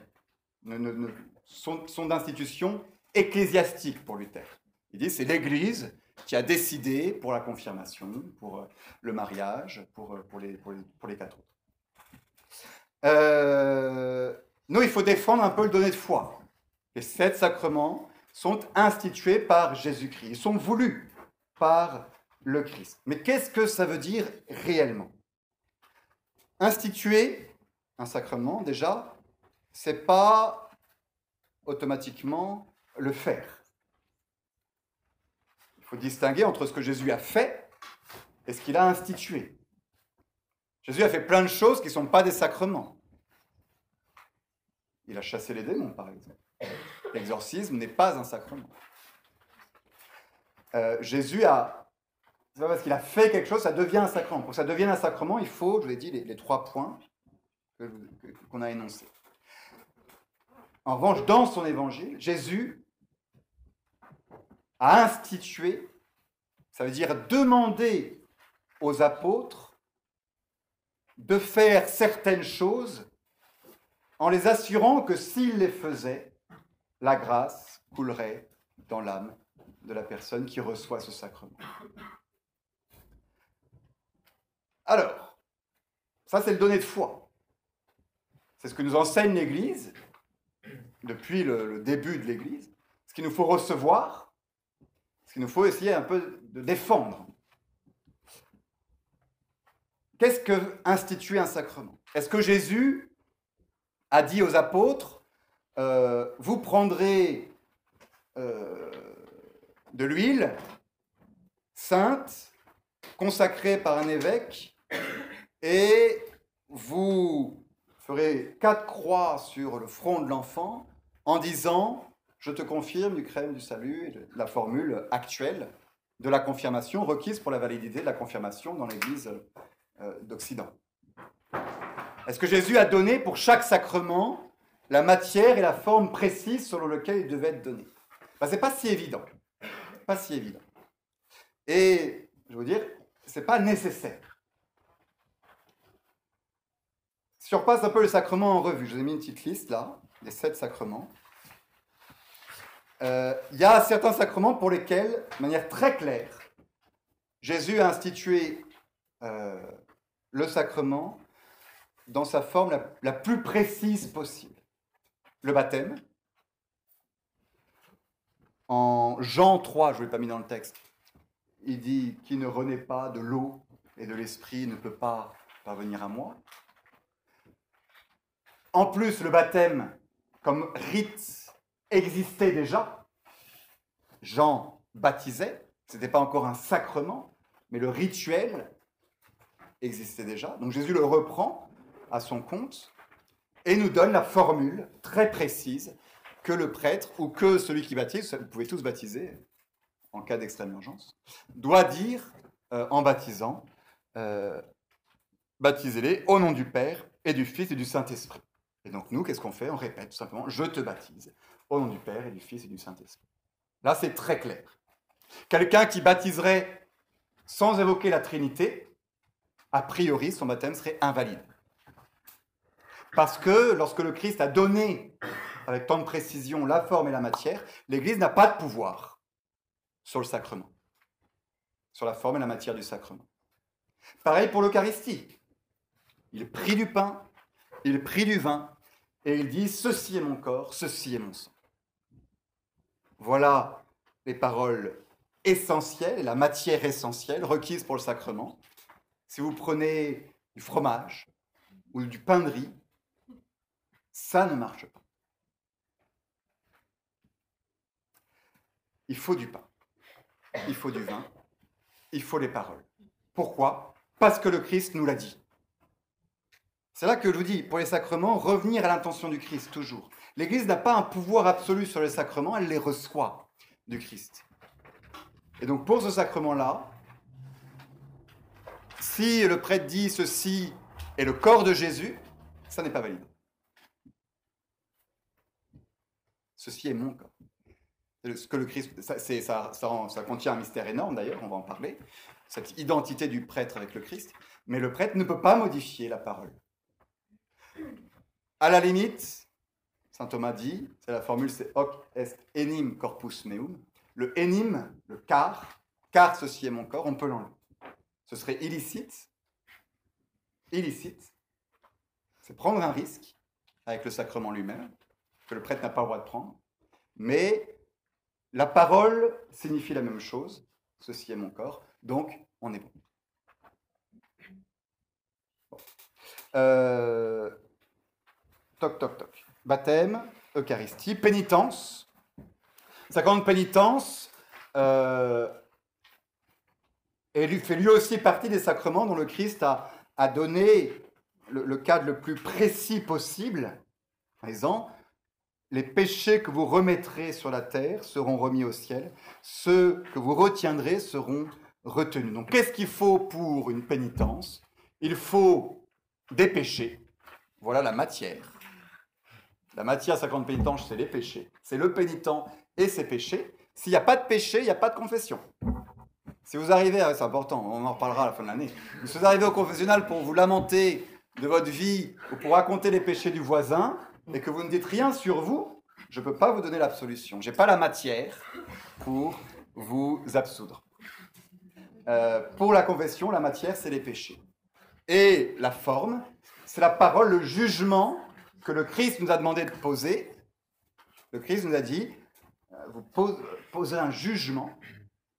sont, d'institutions ecclésiastiques pour Luther. Il dit c'est l'Église qui a décidé pour la confirmation, pour euh, le mariage, pour, euh, pour, les, pour, les, quatre autres. Euh, nous, il faut défendre un peu le donné de foi. Les sept sacrements sont institués par Jésus-Christ. Ils sont voulus par le Christ. Mais qu'est-ce que ça veut dire réellement? Instituer un sacrement, déjà, c'est pas automatiquement le faire. Il faut distinguer entre ce que Jésus a fait et ce qu'il a institué. Jésus a fait plein de choses qui ne sont pas des sacrements. Il a chassé les démons, par exemple. L'exorcisme n'est pas un sacrement. Euh, Jésus a, c'est pas parce qu'il a fait quelque chose, ça devient un sacrement. Pour que ça devienne un sacrement, il faut, je vous l'ai dit, les trois points qu'on a énoncé. En revanche, dans son évangile, Jésus a institué, ça veut dire demander aux apôtres de faire certaines choses en les assurant que s'ils les faisaient, la grâce coulerait dans l'âme de la personne qui reçoit ce sacrement. Alors, ça c'est le donné de foi. C'est ce que nous enseigne l'Église depuis le, début de l'Église. Ce qu'il nous faut recevoir, ce qu'il nous faut essayer un peu de défendre. Qu'est-ce que instituer un sacrement? Est-ce que Jésus a dit aux apôtres, euh, vous prendrez euh, de l'huile sainte, consacrée par un évêque, et vous ferait quatre croix sur le front de l'enfant en disant Je te confirme du crème du salut, la formule actuelle de la confirmation requise pour la validité de la confirmation dans l'Église euh, d'Occident. Est-ce que Jésus a donné pour chaque sacrement la matière et la forme précise selon laquelle il devait être donné ben, Ce n'est pas si évident. Pas si évident. Et je veux dire, ce n'est pas nécessaire. Si on repasse un peu le sacrement en revue, je vous ai mis une petite liste là, des sept sacrements. Euh, il y a certains sacrements pour lesquels, de manière très claire, Jésus a institué euh, le sacrement dans sa forme la, plus précise possible. Le baptême. En Jean 3, je ne l'ai pas mis dans le texte, il dit qui ne renaît pas de l'eau et de l'esprit ne peut pas parvenir à moi. En plus, le baptême comme rite existait déjà. Jean baptisait, ce n'était pas encore un sacrement, mais le rituel existait déjà. Donc Jésus le reprend à son compte et nous donne la formule très précise que le prêtre ou que celui qui baptise, vous pouvez tous baptiser en cas d'extrême urgence, doit dire euh, en baptisant, euh, baptisez-les au nom du Père et du Fils et du Saint-Esprit. Et donc nous, qu'est-ce qu'on fait? On répète tout simplement, je te baptise au nom du Père et du Fils et du Saint-Esprit. Là, c'est très clair. Quelqu'un qui baptiserait sans évoquer la Trinité, a priori, son baptême serait invalide. Parce que lorsque le Christ a donné avec tant de précision la forme et la matière, l'Église n'a pas de pouvoir sur le sacrement, sur la forme et la matière du sacrement. Pareil pour l'Eucharistie. Il prit du pain, il prit du vin, et il dit, ceci est mon corps, ceci est mon sang. Voilà les paroles essentielles, la matière essentielle requise pour le sacrement. Si vous prenez du fromage ou du pain de riz, ça ne marche pas. Il faut du pain, il faut du vin, il faut les paroles. Pourquoi? Parce que le Christ nous l'a dit. C'est là que je vous dis, pour les sacrements, revenir à l'intention du Christ, toujours. L'Église n'a pas un pouvoir absolu sur les sacrements, elle les reçoit du Christ. Et donc pour ce sacrement-là, si le prêtre dit ceci est le corps de Jésus, ça n'est pas valide. Ceci est mon corps. Ce que le Christ, ça, ça, ça, contient un mystère énorme d'ailleurs, on va en parler, cette identité du prêtre avec le Christ, mais le prêtre ne peut pas modifier la parole. À la limite, saint Thomas dit, c'est la formule, c'est hoc est enim corpus meum. Le enim, le car, car ceci est mon corps, on peut l'enlever. Ce serait illicite. Illicite, c'est prendre un risque avec le sacrement lui-même, que le prêtre n'a pas le droit de prendre. Mais la parole signifie la même chose. Ceci est mon corps, donc on est bon. Euh, toc, toc, toc. Baptême, Eucharistie, pénitence. grande pénitence euh, et lui fait lui aussi partie des sacrements dont le Christ a, a donné le, cadre le plus précis possible en disant les péchés que vous remettrez sur la terre seront remis au ciel, ceux que vous retiendrez seront retenus. Donc qu'est-ce qu'il faut pour une pénitence? Il faut des péchés. Voilà la matière. La matière sacrante pénitence, c'est les péchés. C'est le pénitent et ses péchés. S'il n'y a pas de péché, il n'y a pas de confession. Si vous arrivez, c'est important, on en reparlera à la fin de l'année. Si vous arrivez au confessionnal pour vous lamenter de votre vie ou pour raconter les péchés du voisin et que vous ne dites rien sur vous, je ne peux pas vous donner l'absolution. Je n'ai pas la matière pour vous absoudre. Euh, pour la confession, la matière, c'est les péchés. Et la forme, c'est la parole, le jugement que le Christ nous a demandé de poser. Le Christ nous a dit, euh, vous posez un jugement.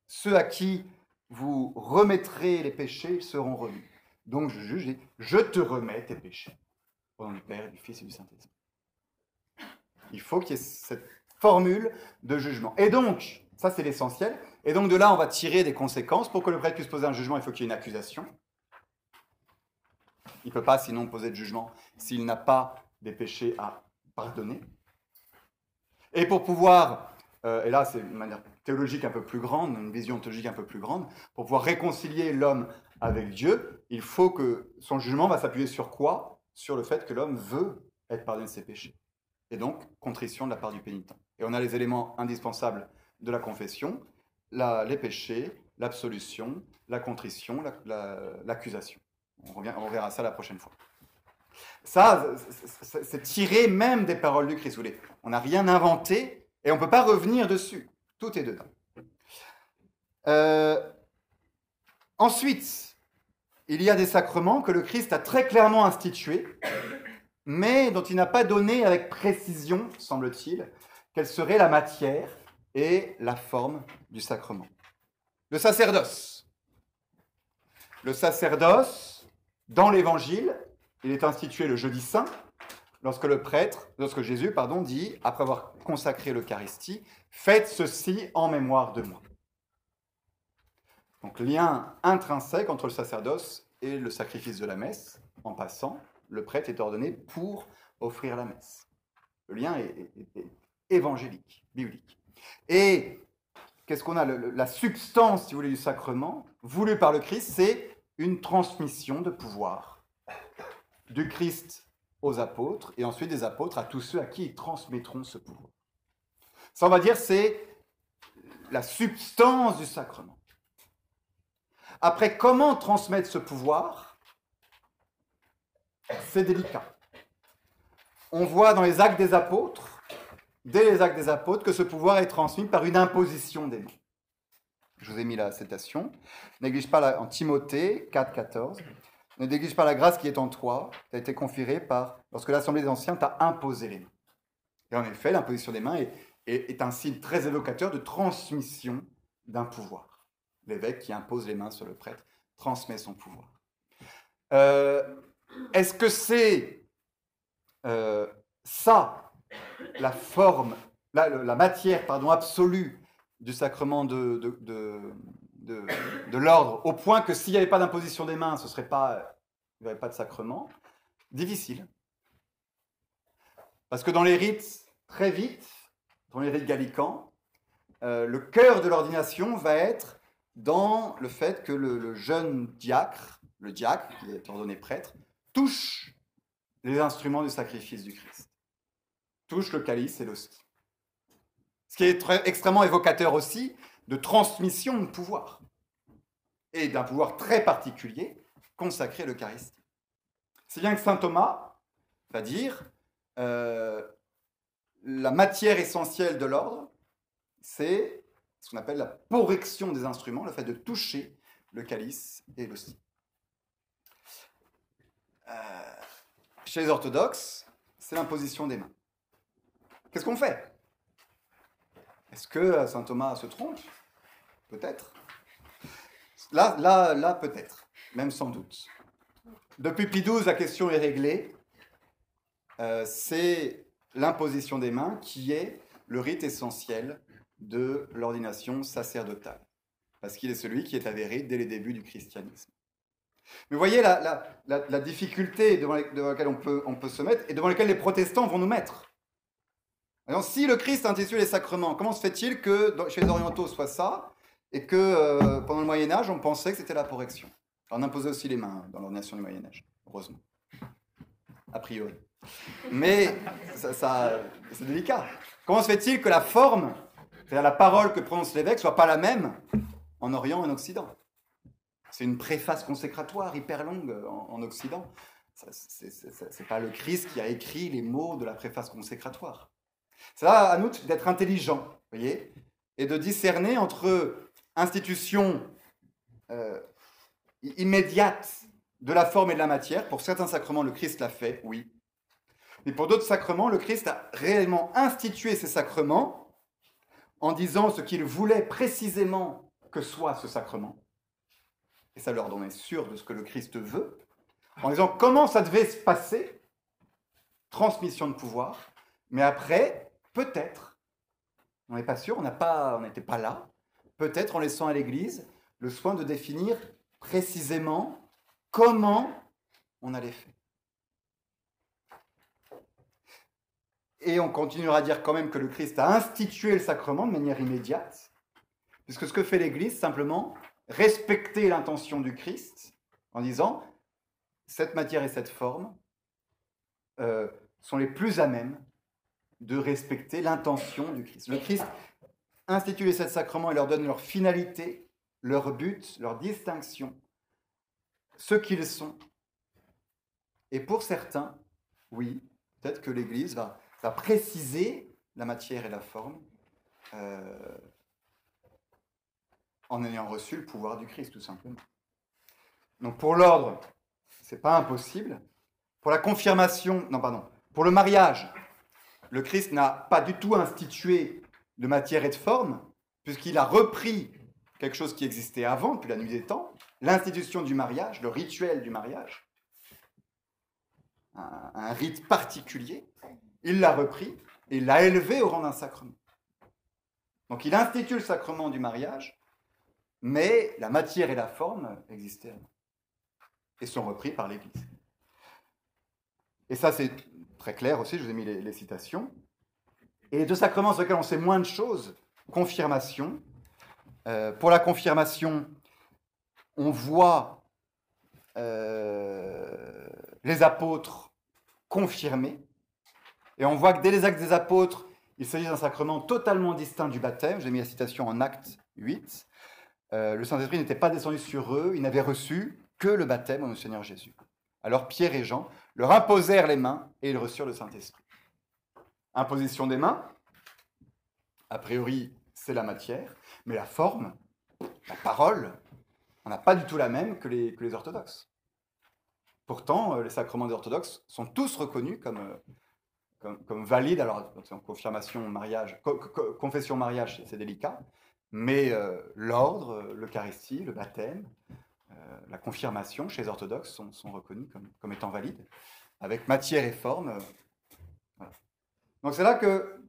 Ceux à qui vous remettrez les péchés seront remis. Donc je juge, je te remets tes péchés. Au nom du Père, du Fils et du Saint-Esprit. Il faut qu'il y ait cette formule de jugement. Et donc, ça c'est l'essentiel. Et donc de là, on va tirer des conséquences. Pour que le prêtre puisse poser un jugement, il faut qu'il y ait une accusation. Il ne peut pas sinon poser de jugement s'il n'a pas des péchés à pardonner. Et pour pouvoir euh, et là c'est une manière théologique un peu plus grande, une vision théologique un peu plus grande, pour pouvoir réconcilier l'homme avec Dieu, il faut que son jugement va s'appuyer sur quoi? Sur le fait que l'homme veut être pardonné de ses péchés. Et donc, contrition de la part du pénitent. Et on a les éléments indispensables de la confession, les péchés, l'absolution, la contrition, l'accusation. on, on verra ça la prochaine fois. Ça, c'est tiré même des paroles du Christ. On n'a rien inventé et on ne peut pas revenir dessus. Tout est dedans. Euh, ensuite, il y a des sacrements que le Christ a très clairement institués, mais dont il n'a pas donné avec précision, semble-t-il, quelle serait la matière et la forme du sacrement. Le sacerdoce. Le sacerdoce, dans l'Évangile, il est institué le jeudi saint, lorsque le prêtre, lorsque Jésus, pardon, dit, après avoir consacré l'Eucharistie, faites ceci en mémoire de moi. Donc lien intrinsèque entre le sacerdoce et le sacrifice de la messe. En passant, le prêtre est ordonné pour offrir la messe. Le lien est, évangélique, biblique. Et qu'est-ce qu'on a? La substance, si vous voulez, du sacrement, voulu par le Christ, c'est une transmission de pouvoir du Christ aux apôtres et ensuite des apôtres à tous ceux à qui ils transmettront ce pouvoir. Ça, on va dire, c'est la substance du sacrement. Après, comment transmettre ce pouvoir? C'est délicat. On voit dans les actes des apôtres, dès les actes des apôtres, que ce pouvoir est transmis par une imposition des mains. Je vous ai mis la citation. Néglige pas en Timothée 4, 14. Ne néglige pas la grâce qui est en toi, qui a été conférée par, lorsque l'Assemblée des Anciens t'a imposé les mains. Et en effet, l'imposition des mains est, est, un signe très évocateur de transmission d'un pouvoir. L'évêque qui impose les mains sur le prêtre transmet son pouvoir. Euh, est-ce que c'est euh, ça, la forme, la, matière pardon, absolue du sacrement de, de de, l'ordre, au point que s'il n'y avait pas d'imposition des mains, ce serait pas, il n'y aurait pas de sacrement? Difficile. Parce que dans les rites, très vite, dans les rites gallicans, euh, le cœur de l'ordination va être dans le fait que le, jeune diacre, le diacre qui est ordonné prêtre, touche les instruments du sacrifice du Christ. Touche le calice et l'hostie. Ce qui est extrêmement évocateur aussi de transmission de pouvoir, et d'un pouvoir très particulier consacré à l'Eucharistie. C'est bien que saint Thomas va dire euh, la matière essentielle de l'ordre, c'est ce qu'on appelle la porrection des instruments, le fait de toucher le calice et l'hostie. Euh, chez les orthodoxes, c'est l'imposition des mains. Qu'est-ce qu'on fait? Est-ce que euh, saint Thomas se trompe? Peut-être. Là, peut-être, même sans doute. Depuis Pie XII, la question est réglée. Euh, c'est l'imposition des mains qui est le rite essentiel de l'ordination sacerdotale, parce qu'il est celui qui est avéré dès les débuts du christianisme. Mais voyez la, difficulté devant, laquelle on peut, on peut se mettre et devant laquelle les protestants vont nous mettre. Alors, si le Christ institue les sacrements, comment se fait-il que chez les orientaux soit ça et que euh, pendant le Moyen Âge, on pensait que c'était la correction? On imposait aussi les mains dans l'ordination du Moyen Âge, heureusement. A priori. Mais ça, c'est délicat. Comment se fait-il que la forme, c'est-à-dire la parole que prononce l'évêque, soit pas la même en Orient et en Occident? C'est une préface consécratoire hyper longue en, en Occident. C'est pas le Christ qui a écrit les mots de la préface consécratoire. C'est à nous d'être intelligents, voyez, et de discerner entre institutions euh, immédiates de la forme et de la matière. Pour certains sacrements, le Christ l'a fait, oui. Mais pour d'autres sacrements, le Christ a réellement institué ces sacrements en disant ce qu'il voulait précisément que soit ce sacrement. Et ça leur donnait sûr de ce que le Christ veut, en disant comment ça devait se passer, transmission de pouvoir, mais après, peut-être, on n'est pas sûr, on n'était pas, là, peut-être en laissant à l'Église le soin de définir précisément comment on allait faire. Et on continuera à dire quand même que le Christ a institué le sacrement de manière immédiate, puisque ce que fait l'Église, simplement, respecter l'intention du Christ en disant, cette matière et cette forme euh, sont les plus à même de respecter l'intention du Christ. Le Christ institue les sept sacrements et leur donne leur finalité, leur but, leur distinction, ce qu'ils sont. Et pour certains, oui, peut-être que l'Église va préciser la matière et la forme euh, en ayant reçu le pouvoir du Christ, tout simplement. Donc pour l'ordre, c'est pas impossible. Pour la confirmation, non pardon, pour le mariage, le Christ n'a pas du tout institué de matière et de forme, puisqu'il a repris quelque chose qui existait avant, depuis la nuit des temps, l'institution du mariage, le rituel du mariage, un rite particulier, il l'a repris et l'a élevé au rang d'un sacrement. Donc il institue le sacrement du mariage, mais la matière et la forme existaient et sont repris par l'Église. Et ça, c'est très clair aussi, je vous ai mis les, citations. Et les deux sacrements sur lesquels on sait moins de choses, confirmation. Euh, pour la confirmation, on voit euh, les apôtres confirmés, et on voit que dès les actes des apôtres, il s'agit d'un sacrement totalement distinct du baptême. J'ai mis la citation en acte 8. Euh, le Saint-Esprit n'était pas descendu sur eux, ils n'avaient reçu que le baptême au Seigneur Jésus. Alors Pierre et Jean leur imposèrent les mains et ils reçurent le Saint-Esprit. Imposition des mains, a priori c'est la matière, mais la forme, la parole, on n'a pas du tout la même que les, que les orthodoxes. Pourtant, euh, les sacrements des orthodoxes sont tous reconnus comme, euh, comme, valide. Alors, confirmation, mariage, confession, mariage, c'est délicat. Mais euh, l'ordre, euh, l'Eucharistie, le baptême, euh, la confirmation chez les orthodoxes sont, reconnus comme, étant valides, avec matière et forme. Donc c'est là que,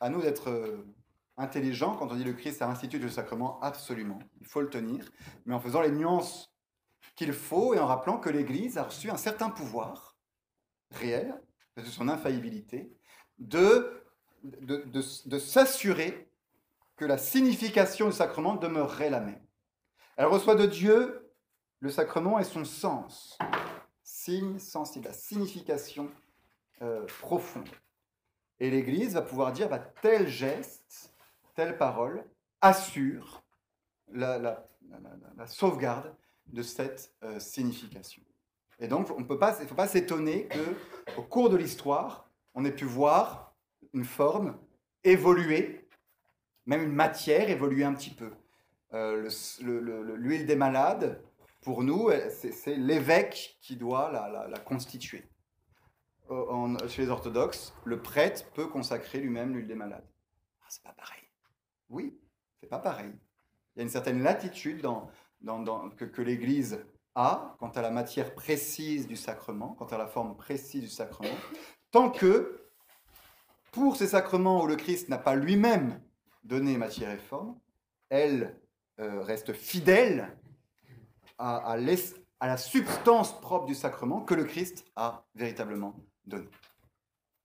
à nous d'être intelligents, quand on dit le Christ a institué le sacrement, absolument, il faut le tenir, mais en faisant les nuances qu'il faut et en rappelant que l'Église a reçu un certain pouvoir réel de son infaillibilité, de, de, s'assurer que la signification du sacrement demeurerait la même. Elle reçoit de Dieu le sacrement et son sens, signe sensible, la signification euh, profonde. Et l'Église va pouvoir dire, bah, tel geste, telle parole assure la, sauvegarde de cette euh, signification. Et donc, on il ne faut pas s'étonner qu'au cours de l'histoire, on ait pu voir une forme évoluer, même une matière évoluer un petit peu. Euh, l'huile des malades, pour nous, c'est l'évêque qui doit la, constituer. chez les orthodoxes, le prêtre peut consacrer lui-même l'huile des malades. Ah, c'est pas pareil. Oui, c'est pas pareil. Il y a une certaine latitude dans, que, que l'Église a quant à la matière précise du sacrement, quant à la forme précise du sacrement, tant que pour ces sacrements où le Christ n'a pas lui-même donné matière et forme, elle euh, reste fidèle à, à, la substance propre du sacrement que le Christ a véritablement donné.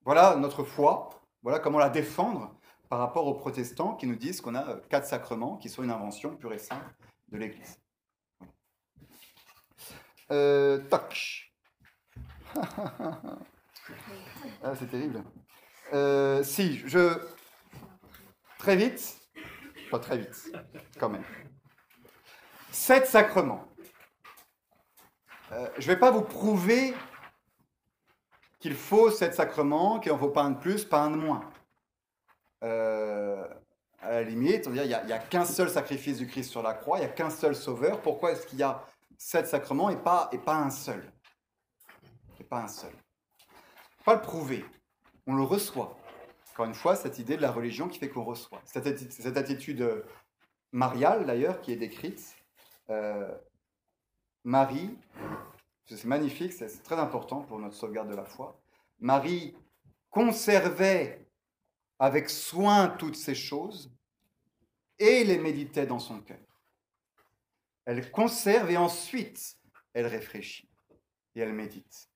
Voilà notre foi, voilà comment la défendre par rapport aux protestants qui nous disent qu'on a euh, quatre sacrements qui sont une invention pure et simple de l'Église. Euh, toc. (laughs) ah, c'est terrible. Euh, si, je. Très vite. Pas très vite, quand même. Sept sacrements. Euh, je ne vais pas vous prouver qu'il faut sept sacrements, qu'il n'en faut pas un de plus, pas un de moins. Euh, à la limite, on il n'y a, a qu'un seul sacrifice du Christ sur la croix, il n'y a qu'un seul sauveur. Pourquoi est-ce qu'il y a sept sacrements et pas, et pas un seul? Et pas un seul. Pas le prouver, on le reçoit. Encore une fois, cette idée de la religion qui fait qu'on reçoit. Cette, attitude euh, mariale, d'ailleurs, qui est décrite. Euh, Marie, c'est magnifique, c'est très important pour notre sauvegarde de la foi. Marie conservait avec soin toutes ces choses et les méditait dans son cœur. Elle conserve et ensuite elle réfléchit et elle médite.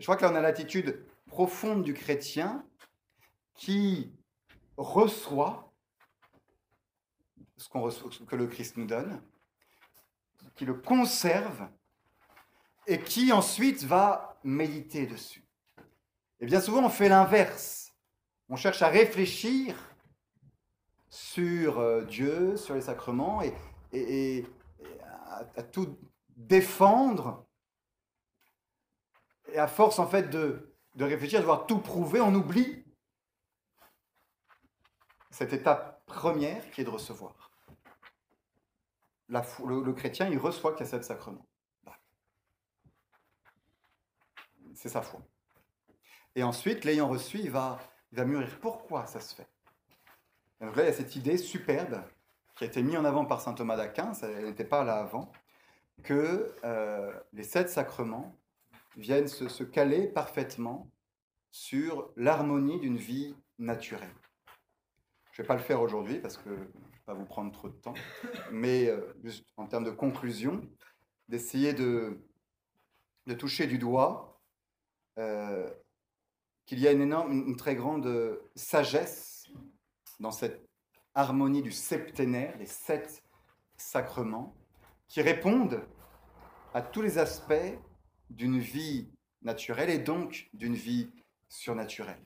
je crois que là on a l'attitude profonde du chrétien qui reçoit ce, qu'on reçoit, que le Christ nous donne, qui le conserve et qui ensuite va méditer dessus. Et bien souvent, on fait l'inverse. On cherche à réfléchir sur euh, Dieu, sur les sacrements, et, et, à, tout défendre. Et à force, en fait, de, de réfléchir, de voir tout prouver, on oublie cette étape première qui est de recevoir. Le, chrétien, il reçoit qu'il y a sept sacrements. C'est sa foi. Et ensuite, l'ayant reçu, il va, il va mûrir. Pourquoi ça se fait? Donc là, il y a cette idée superbe qui a été mise en avant par saint Thomas d'Aquin, ça n'était pas là avant, que euh, les sept sacrements viennent se, caler parfaitement sur l'harmonie d'une vie naturelle. Je ne vais pas le faire aujourd'hui parce que je ne vais pas vous prendre trop de temps, mais euh, juste en termes de conclusion, d'essayer de, de toucher du doigt euh, qu'il y a une énorme, une très grande sagesse dans cette harmonie du septénaire, les sept sacrements, qui répondent à tous les aspects d'une vie naturelle et donc d'une vie surnaturelle.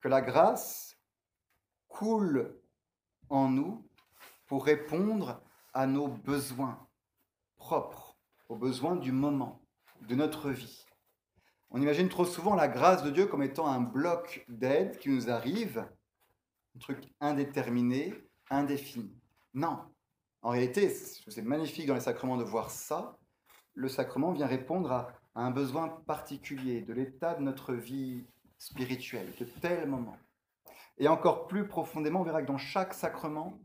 Que la grâce coule en nous pour répondre à nos besoins propres, aux besoins du moment, de notre vie. On imagine trop souvent la grâce de Dieu comme étant un bloc d'aide qui nous arrive un truc indéterminé, indéfini. Non. En réalité, c'est magnifique dans les sacrements de voir ça. Le sacrement vient répondre à, un besoin particulier de l'état de notre vie spirituelle, de tel moment. Et encore plus profondément, on verra que dans chaque sacrement,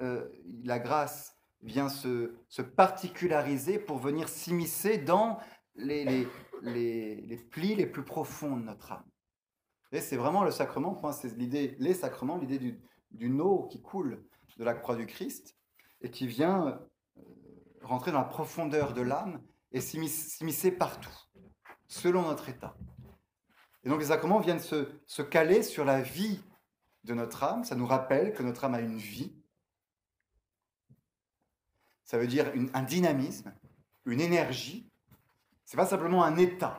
euh, la grâce vient se, particulariser pour venir s'immiscer dans les, plis les plus profonds de notre âme c'est vraiment le sacrement, c'est l'idée, les sacrements, l'idée du, d'une eau qui coule de la croix du Christ et qui vient euh, rentrer dans la profondeur de l'âme et s'immiscer partout, selon notre état. Et donc les sacrements viennent se, caler sur la vie de notre âme. Ça nous rappelle que notre âme a une vie. Ça veut dire un dynamisme, une énergie. C'est pas simplement un état.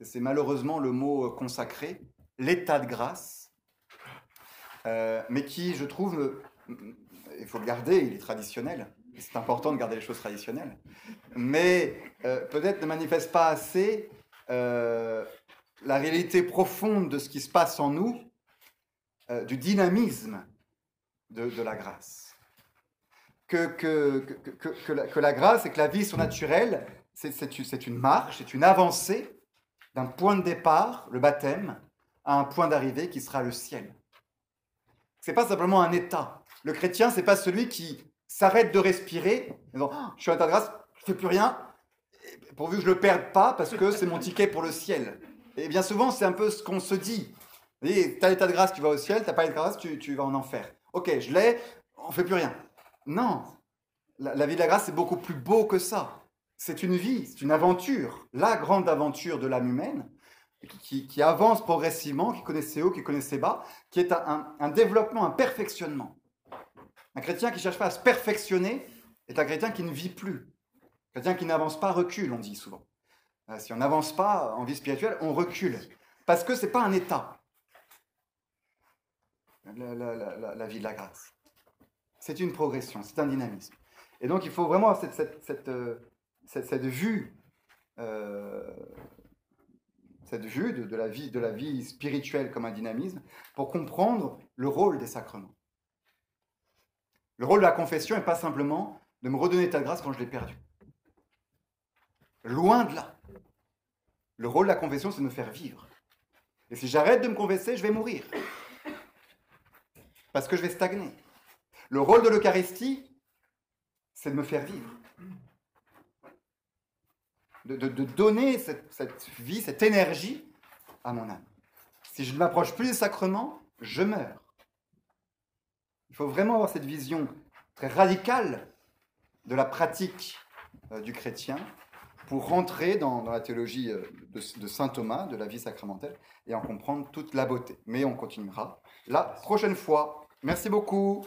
C'est malheureusement le mot consacré l'état de grâce, euh, mais qui, je trouve, il faut le garder, il est traditionnel. C'est important de garder les choses traditionnelles, mais euh, peut-être ne manifeste pas assez euh, la réalité profonde de ce qui se passe en nous, du dynamisme de, la grâce. Que, la, grâce et que la vie surnaturelle, c'est une marche, c'est une avancée d'un point de départ, le baptême, à un point d'arrivée qui sera le ciel. C'est pas simplement un état. Le chrétien, c'est pas celui qui s'arrête de respirer, disant, oh, je suis à de grâce, je fais plus rien, pourvu que je le perde pas, parce que c'est mon ticket pour le ciel. Et bien souvent, c'est un peu ce qu'on se dit. Tu as l'état de grâce, tu vas au ciel, tu n'as pas l'état de grâce, tu, vas en enfer. Ok, je l'ai, on fait plus rien. Non, la, vie de la grâce, c'est beaucoup plus beau que ça. C'est une vie, c'est une aventure, la grande aventure de l'âme humaine, qui, avance progressivement, qui connaît ses hauts, qui connaît ses bas, qui est un, développement, un perfectionnement. Un chrétien qui ne cherche pas à se perfectionner est un chrétien qui ne vit plus. Un chrétien qui n'avance pas recule, on dit souvent. Euh, si on n'avance pas en vie spirituelle, on recule. Parce que ce n'est pas un état, la, vie de la grâce. C'est une progression, c'est un dynamisme. Et donc il faut vraiment avoir cette, cette, euh, vue euh, cette vue de, la vie, de la vie spirituelle comme un dynamisme, pour comprendre le rôle des sacrements. Le rôle de la confession n'est pas simplement de me redonner ta grâce quand je l'ai perdu. Loin de là. Le rôle de la confession, c'est de me faire vivre. Et si j'arrête de me confesser, je vais mourir. Parce que je vais stagner. Le rôle de l'Eucharistie, c'est de me faire vivre de, donner cette, vie, cette énergie à mon âme. Si je ne m'approche plus des sacrements, je meurs. Il faut vraiment avoir cette vision très radicale de la pratique euh, du chrétien pour rentrer dans, la théologie euh, de, saint Thomas, de la vie sacramentelle, et en comprendre toute la beauté. Mais on continuera la prochaine fois. Merci beaucoup.